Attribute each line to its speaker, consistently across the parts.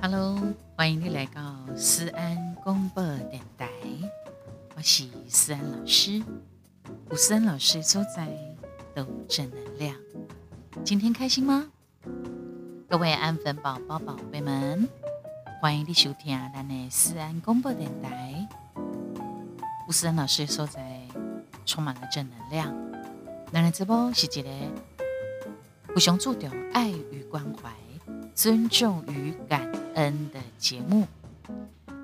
Speaker 1: Hello，欢迎你来到思安广播电台，我是思安老师。吴思安老师所在都正能量，今天开心吗？各位安粉宝宝宝贝们，欢迎你收听咱的思安广播电台。吴思安老师所在充满了正能量，咱的直播是一个互相注重爱与关怀、尊重与感恩的节目。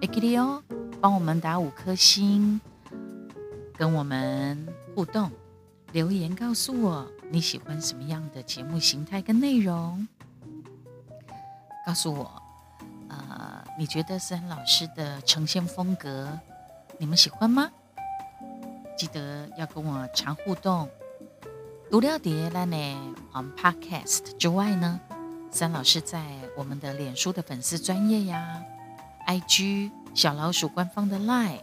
Speaker 1: 也记得哦，帮我们打五颗星，跟我们互动，留言告诉我你喜欢什么样的节目形态跟内容，告诉我，呃，你觉得思安老师的呈现风格，你们喜欢吗？记得要跟我常互动。除了碟咱的嗯 Podcast 之外呢，三老师在我们的脸书的粉丝专业呀，IG 小老鼠官方的 Line、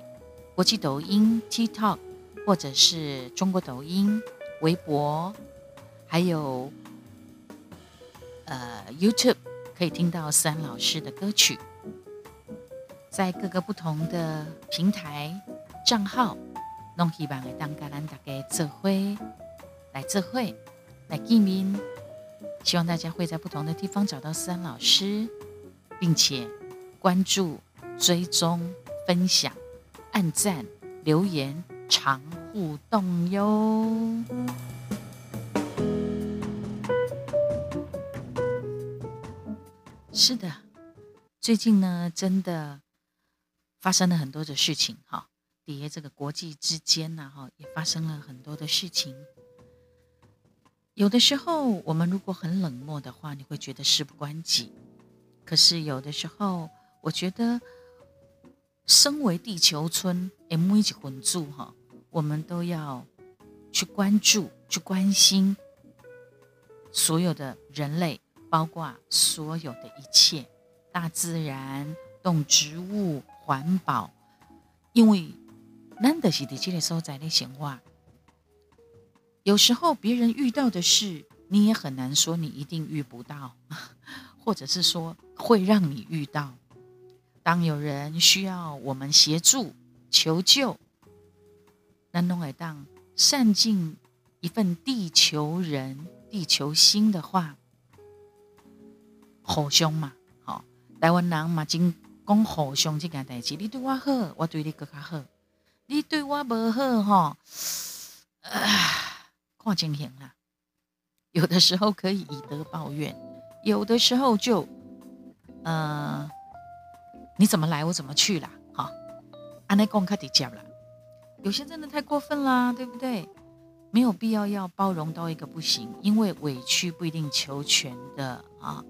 Speaker 1: 国际抖音 TikTok，或者是中国抖音、微博，还有呃 YouTube，可以听到三老师的歌曲，在各个不同的平台账号，弄希望会当甲咱大家做伙来智慧来见面。希望大家会在不同的地方找到思安老师，并且关注、追踪、分享、按赞、留言、常互动哟。是的，最近呢，真的发生了很多的事情哈。底下这个国际之间呢，哈，也发生了很多的事情。有的时候，我们如果很冷漠的话，你会觉得事不关己。可是有的时候，我觉得，身为地球村 M 一起混住哈，我们都要去关注、去关心所有的人类，包括所有的一切，大自然、动植物、环保，因为难得是在这个所在的显化。有时候别人遇到的事，你也很难说你一定遇不到，或者是说会让你遇到。当有人需要我们协助、求救，那弄来当善尽一份地球人、地球心的话，互相嘛，好，台湾人嘛，真讲互相这件代志，你对我好，我对你更加好；你对我不好，哈，看情形啦，有的时候可以以德报怨，有的时候就，呃，你怎么来我怎么去啦，哈，安内公开的讲了，有些真的太过分啦，对不对？没有必要要包容到一个不行，因为委屈不一定求全的啊。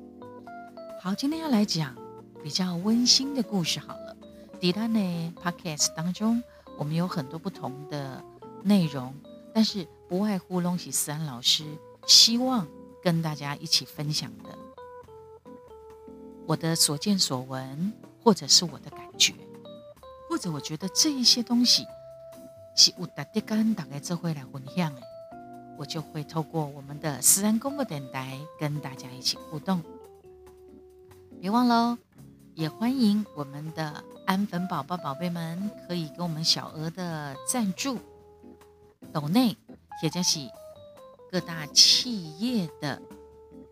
Speaker 1: 好，今天要来讲比较温馨的故事好了。迪拉呢，Podcast 当中我们有很多不同的内容，但是。不外乎龙喜思安老师希望跟大家一起分享的，我的所见所闻，或者是我的感觉，或者我觉得这一些东西是我特地跟大家这会来分享的，我就会透过我们的思安公播电台跟大家一起互动。别忘了，也欢迎我们的安粉宝宝宝贝们可以给我们小额的赞助，斗内。或者是各大企业的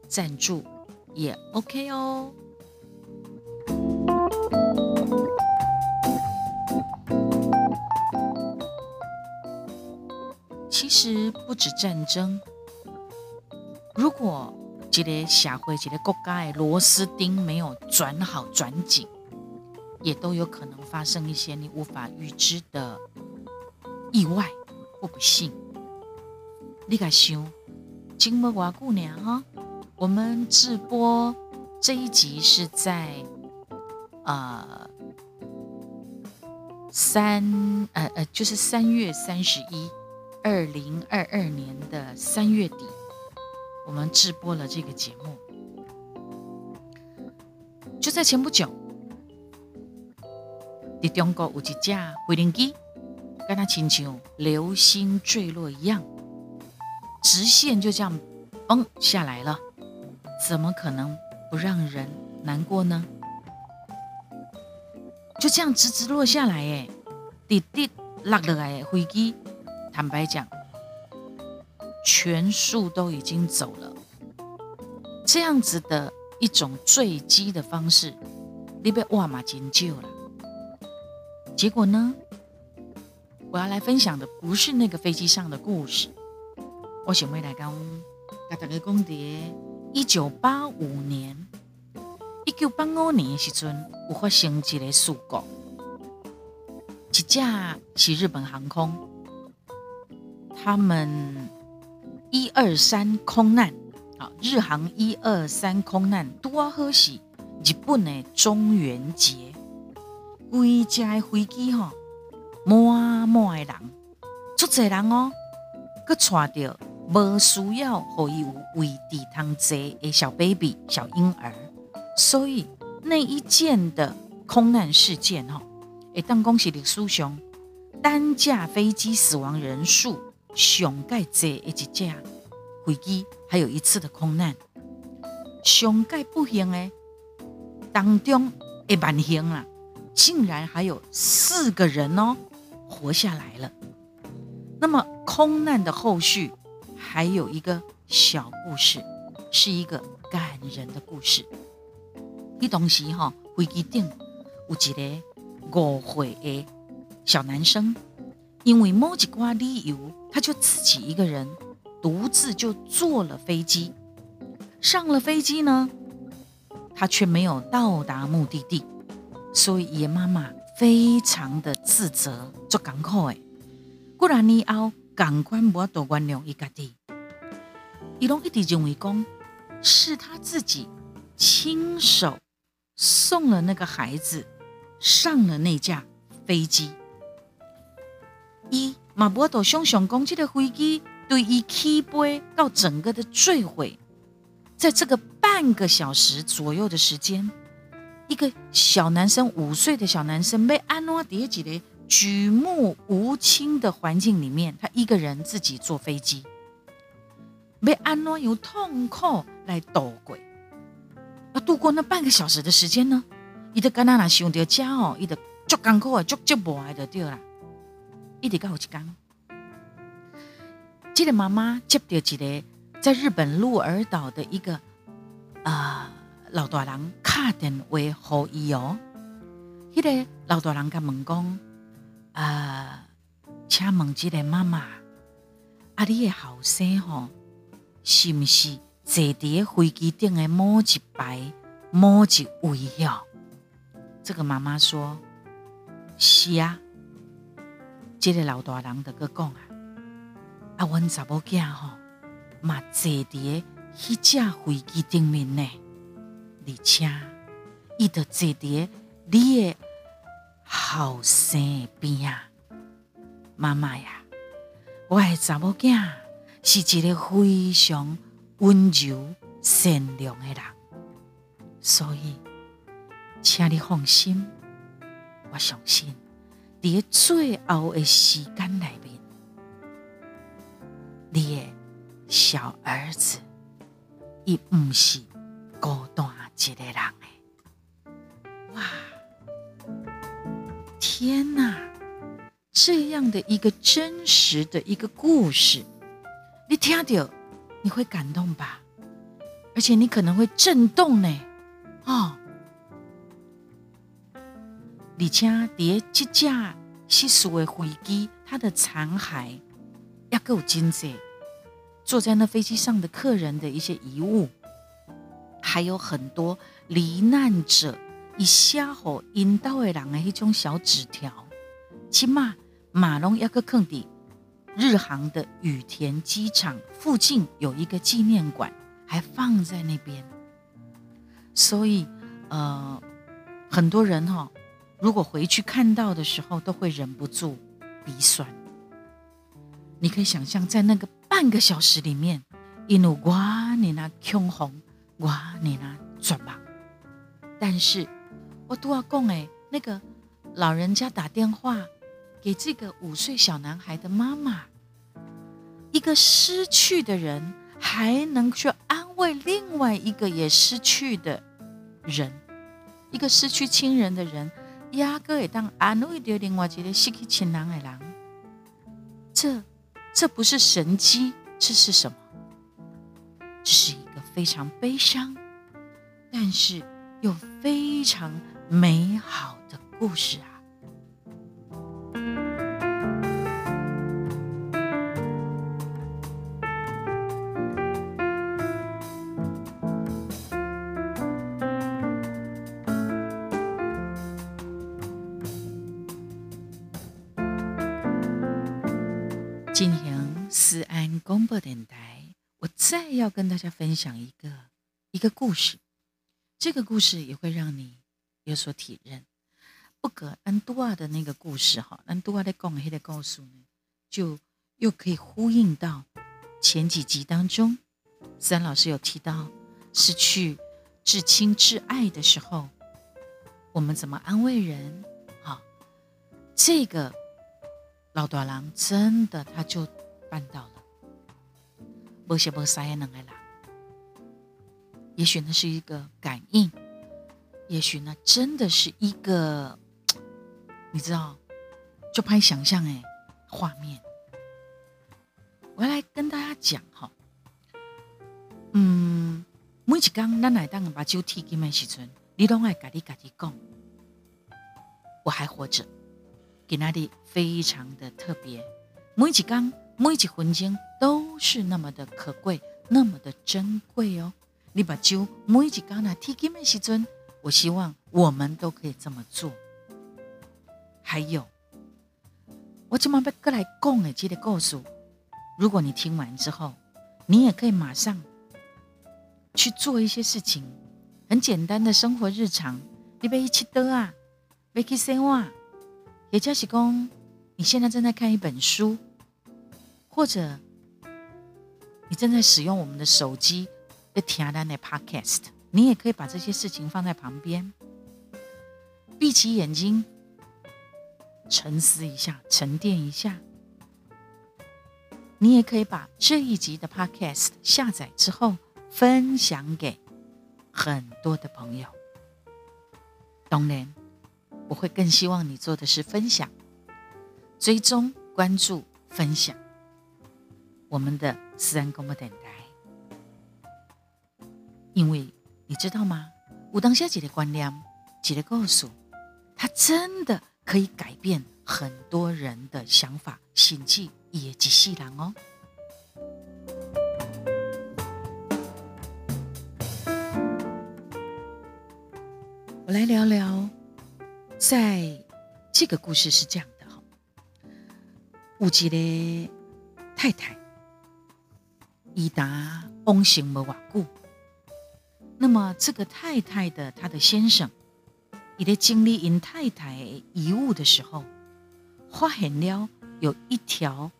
Speaker 1: 赞助也 OK 哦。其实不止战争，如果这个社会、这个国家的螺丝钉没有转好、转紧，也都有可能发生一些你无法预知的意外我不信。你敢想，今末瓦姑娘哈，我们直播这一集是在呃三呃呃，就是三月三十一，二零二二年的三月底，我们直播了这个节目。就在前不久，在中国有一架飞行机，跟它亲像流星坠落一样。直线就这样崩下来了，怎么可能不让人难过呢？就这样直直落下来，哎，滴滴落落来的飞机，坦白讲，全数都已经走了。这样子的一种坠机的方式，你被哇嘛金救了。结果呢，我要来分享的不是那个飞机上的故事。我想未来讲，甲大家讲的，一九八五年，一九八五年的时阵，有发生一个事故，一架是日本航空，他们一二三空难。日航一二三空难多好是日本的中元节，规架飞机吼满满的人，足侪人哦，佮带着无需要互伊有位置通坐的小 baby 小婴儿，所以那一件的空难事件吼，会当讲是历史上单架飞机死亡人数上盖济的一架。飞机还有一次的空难，上盖不幸诶，当中一万幸啊，竟然还有四个人哦活下来了。那么空难的后续还有一个小故事，是一个感人的故事。一东西哈，飞机顶有一个误会的小男生，因为某几挂理由，他就自己一个人。独自就坐了飞机，上了飞机呢，他却没有到达目的地，所以爷妈妈非常的自责，做港口哎，果然以后港官无多原谅伊家己，伊拢一直认为讲是他自己亲手送了那个孩子上了那架飞机，伊嘛无多想想讲这个飞机。对于起飞到整个的坠毁，在这个半个小时左右的时间，一个小男生五岁的小男生被安诺叠起的举目无亲的环境里面，他一个人自己坐飞机，被安诺用痛苦来度过，要度过那半个小时的时间呢？伊的干那那想到家哦，伊的足艰苦啊，足足无爱的对啦，一直到有一天。这个妈妈接到一个在日本鹿儿岛的一个啊老大人打电话给伊哦，迄个老大人甲问讲啊，请问这个妈妈，啊，你的后生吼是毋是坐伫飞机顶的某一排某一位哟？这个妈妈说：是啊。这个老大人的个讲啊。啊，阮查某囝吼嘛坐伫迄架飞机顶面呢，而且伊就坐伫你的后生边啊，妈妈呀，我的查某囝是一个非常温柔善良的人，所以请你放心，我相信伫最后的时间内面。你的小儿子，伊毋是孤单一个人诶！哇，天哪！这样的一个真实的一个故事，你听到你会感动吧？而且你可能会震动呢！哦，而且伫这架失事的飞机，它的残骸。也够精致，坐在那飞机上的客人的一些遗物，还有很多罹难者以写好引导的人的一种小纸条。起码马龙要个坑底，日航的羽田机场附近有一个纪念馆，还放在那边。所以，呃，很多人哈，如果回去看到的时候，都会忍不住鼻酸。你可以想象，在那个半个小时里面，因为我你那恐慌，我你那绝望。但是，我都要讲哎，那个老人家打电话给这个五岁小男孩的妈妈，一个失去的人还能去安慰另外一个也失去的人，一个失去亲人的人，压根也当安慰掉另外一个失去亲人的人，这这不是神机，这是什么？是非常悲伤，但是又非常美好的故事啊！今天思安广播电台，再要跟大家分享一个一个故事。这个故事也会让你有所体认。不过安多瓦的那个故事哈，安多瓦的讲黑的告诉呢，就又可以呼应到前几集当中，三老师有提到失去至亲至爱的时候，我们怎么安慰人？好，这个。老大郎真的，他就办到了。不些不撒也能来啦。也许那是一个感应，也许那真的是一个，你知道，就拍想象哎，画面。我要来跟大家讲哈，嗯，每一刚咱来当把酒提给的时阵，你拢爱家己家己讲，我还活着。给那里非常的特别，每一缸每一分钟都是那么的可贵，那么的珍贵哦。你把酒每一缸呢提给梅西尊，我希望我们都可以这么做。还有，我今晚要过来讲的这个故事，如果你听完之后，你也可以马上去做一些事情，很简单的生活日常，你别一起得啊，别去生活。也就是讲，你现在正在看一本书，或者你正在使用我们的手机的听单的 Podcast，你也可以把这些事情放在旁边，闭起眼睛，沉思一下，沉淀一下。你也可以把这一集的 Podcast 下载之后，分享给很多的朋友。当然。我会更希望你做的是分享、追踪、关注、分享我们的私人广播电台，因为你知道吗？我当下几个观念，几个告诉，它真的可以改变很多人的想法、心境，也及细然哦。我来聊聊。在这个故事是这样的哈，有一个太太，伊达翁行没瓦固。那么这个太太的她的先生，伊在经历因太太遗物的时候，发现了有一条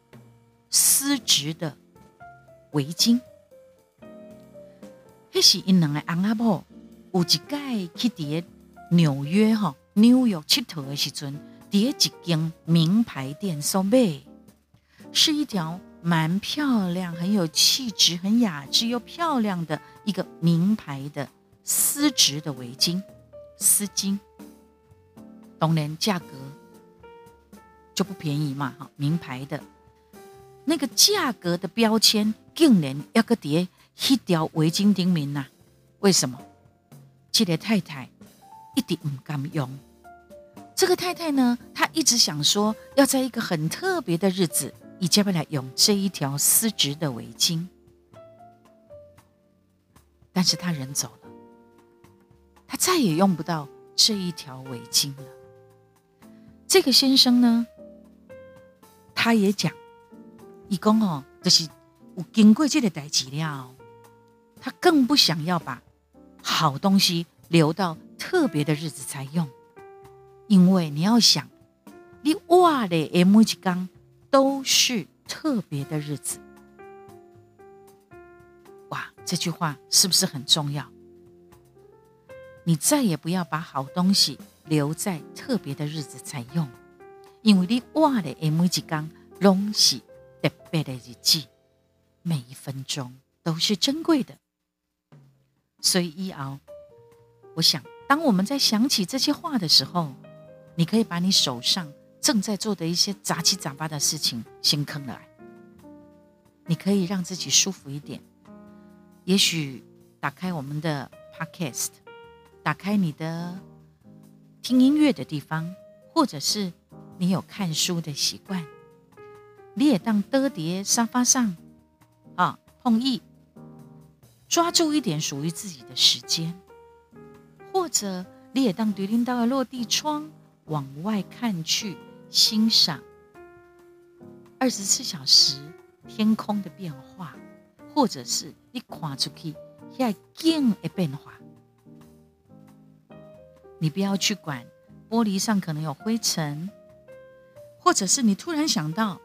Speaker 1: 丝质的围巾。那是因两个翁阿婆有一届去伫纽约哈。纽约佚佗的时阵，第一间名牌店所买，是一条蛮漂亮、很有气质、很雅致又漂亮的一个名牌的丝质的围巾，丝巾。当然价格就不便宜嘛，哈，名牌的，那个价格的标签竟然要个叠一条围巾顶面呐？为什么？这个太太。一点唔敢用。这个太太呢，她一直想说，要在一个很特别的日子，以接下来用这一条丝质的围巾。但是他人走了，他再也用不到这一条围巾了。这个先生呢，他也讲，一共哦，就是我经过这个代志了，他更不想要把好东西留到。特别的日子才用，因为你要想，你哇的 M 一缸都是特别的日子，哇，这句话是不是很重要？你再也不要把好东西留在特别的日子才用，因为你哇的 M 一缸拢是特别的日子，每一分钟都是珍贵的。所以一熬，我想，当我们在想起这些话的时候，你可以把你手上正在做的一些杂七杂八的事情先坑来，你可以让自己舒服一点。也许打开我们的 Podcast，打开你的听音乐的地方，或者是你有看书的习惯。你也当得叠沙发上，啊，碰意，抓住一点属于自己的时间，或者你也当对领到落地窗往外看去，欣赏二十四小时天空的变化，或者是你看出去遐景的变化，你不要去管玻璃上可能有灰尘，或者是你突然想到。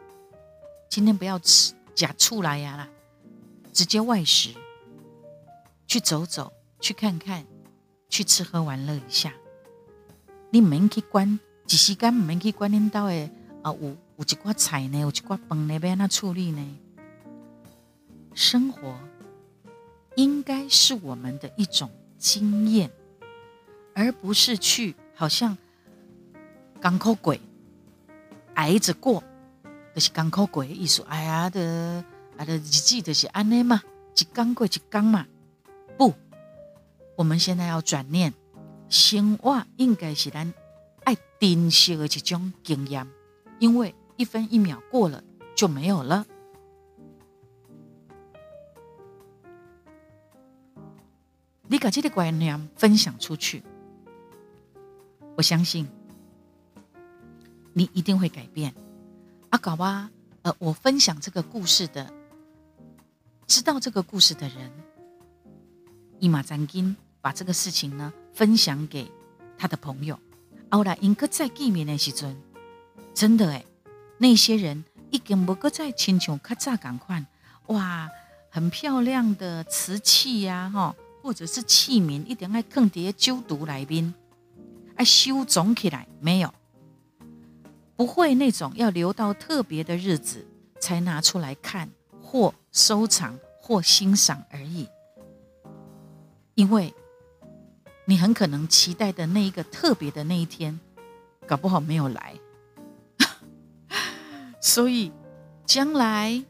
Speaker 1: 今天不要吃假醋来呀啦，直接外食，去走走，去看看，去吃喝玩乐一下。你唔免去管，一时间唔免去管领导的啊，有有一寡菜呢，有一寡饭呢，要安怎处理呢？生活应该是我们的一种经验，而不是去好像港口鬼挨着过。就是港口过的意思，哎呀的，啊的日子就是安尼嘛，一刚过一刚嘛。不，我们现在要转念，生活应该是咱爱珍惜的一种经验，因为一分一秒过了就没有了。你把这个观念分享出去，我相信你一定会改变。阿搞哇，呃，我分享这个故事的，知道这个故事的人，伊马赞金把这个事情呢分享给他的朋友。后来因个再见面的时阵，真的诶，那些人已经不个再亲像较早赶快，哇，很漂亮的瓷器呀，哈，或者是器皿，一定爱放碟酒毒来宾，爱收总起来没有。不会那种要留到特别的日子才拿出来看或收藏或欣赏而已，因为你很可能期待的那一个特别的那一天，搞不好没有来，所以将来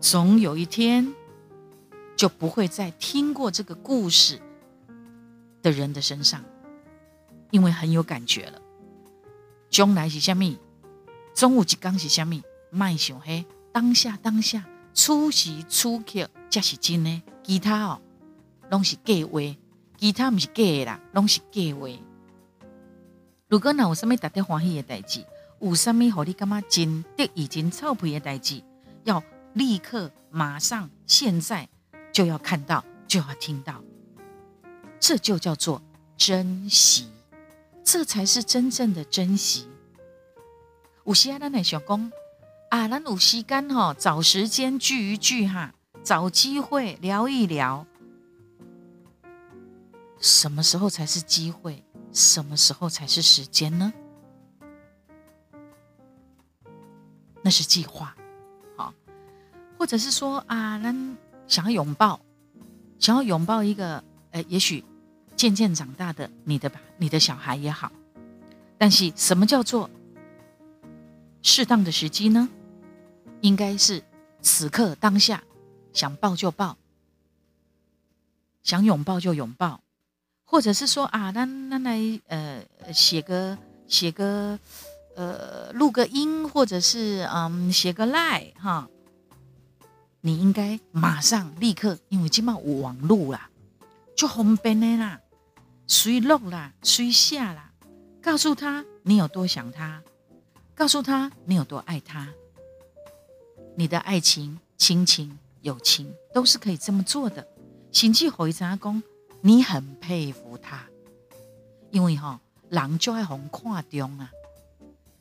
Speaker 1: 总有一天就不会再听过这个故事的人的身上，因为很有感觉了。将来是虾米？中午一讲是虾米？卖想嘿，当下当下，此时此刻才是真的。其他哦，拢是假话。其他毋是假的啦，拢是假话。如果若有啥物值得欢喜的代志，有啥物互你感觉真得意、真臭屁的代志，要立刻、马上、现在就要看到，就要听到。这就叫做珍惜。这才是真正的珍惜。有时啊，咱来想讲啊，咱有时间哈，找时间聚一聚哈，找机会聊一聊。什么时候才是机会？什么时候才是时间呢？那是计划，好，或者是说啊，那想要拥抱，想要拥抱一个，呃，也许。渐渐长大的你的吧，你的小孩也好，但是什么叫做适当的时机呢？应该是此刻当下，想抱就抱，想拥抱就拥抱，或者是说啊，那那来呃写个写个呃录个音，或者是嗯写个赖哈，你应该马上立刻，因为今嘛有网络啦，就方便的啦。随录啦，随下啦，告诉他你有多想他，告诉他你有多爱他。你的爱情、亲情、友情都是可以这么做的。心气回查公，你很佩服他，因为哈，人就爱红看中啊。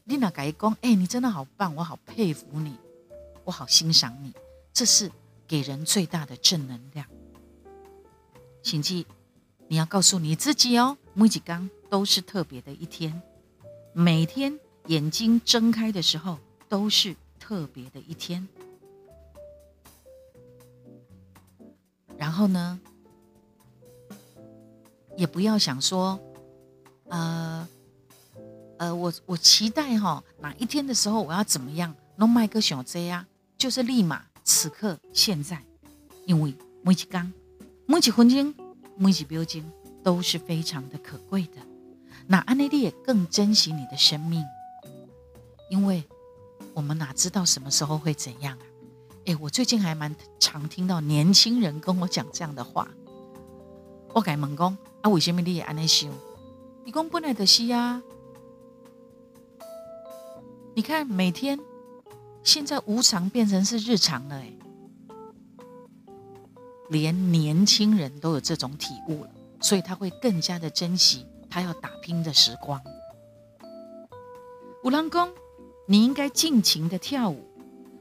Speaker 1: 你那改讲，哎，你真的好棒，我好佩服你，我好欣赏你，这是给人最大的正能量。请记。你要告诉你自己哦，每几缸都是特别的一天，每天眼睛睁开的时候都是特别的一天。然后呢，也不要想说，呃呃，我我期待哈哪一天的时候我要怎么样弄麦克小 J 啊，就是立马此刻现在，因为每一刚每一分钟每一秒钟都是非常的可贵的。那安内利也更珍惜你的生命，因为我们哪知道什么时候会怎样啊？哎，我最近还蛮常听到年轻人跟我讲这样的话。我改问讲啊，为什么你也安尼想？你讲本来的是啊。你看每天现在无常变成是日常了，哎，连年轻人都有这种体悟了，所以他会更加的珍惜。他要打拼的时光，五郎公，你应该尽情的跳舞，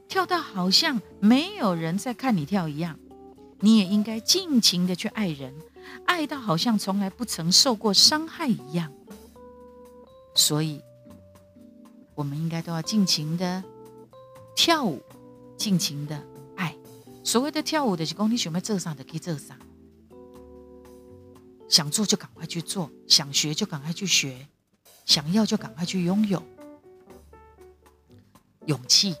Speaker 1: 跳到好像没有人在看你跳一样。你也应该尽情的去爱人，爱到好像从来不曾受过伤害一样。所以，我们应该都要尽情的跳舞，尽情的爱。所谓的跳舞的是讲，你想要做啥的可以做啥。想做就赶快去做，想学就赶快去学，想要就赶快去拥有。勇气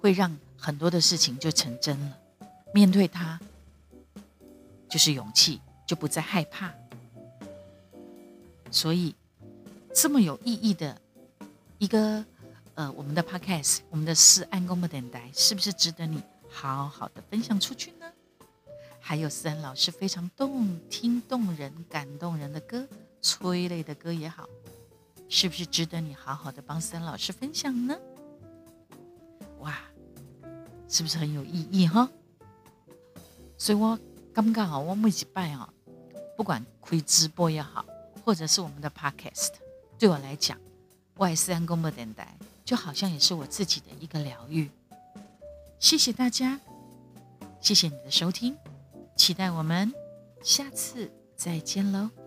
Speaker 1: 会让很多的事情就成真了。面对它，就是勇气，就不再害怕。所以，这么有意义的一个呃，我们的 Podcast，我们的四安公的等待，是不是值得你好好的分享出去呢？还有思恩老师非常动听、动人、感动人的歌，催泪的歌也好，是不是值得你好好的帮思恩老师分享呢？哇，是不是很有意义哈？所以我刚刚好，我每一拜啊，不管开直播也好，或者是我们的 podcast，对我来讲，外思安公播电台就好像也是我自己的一个疗愈。谢谢大家，谢谢你的收听。期待我们下次再见喽。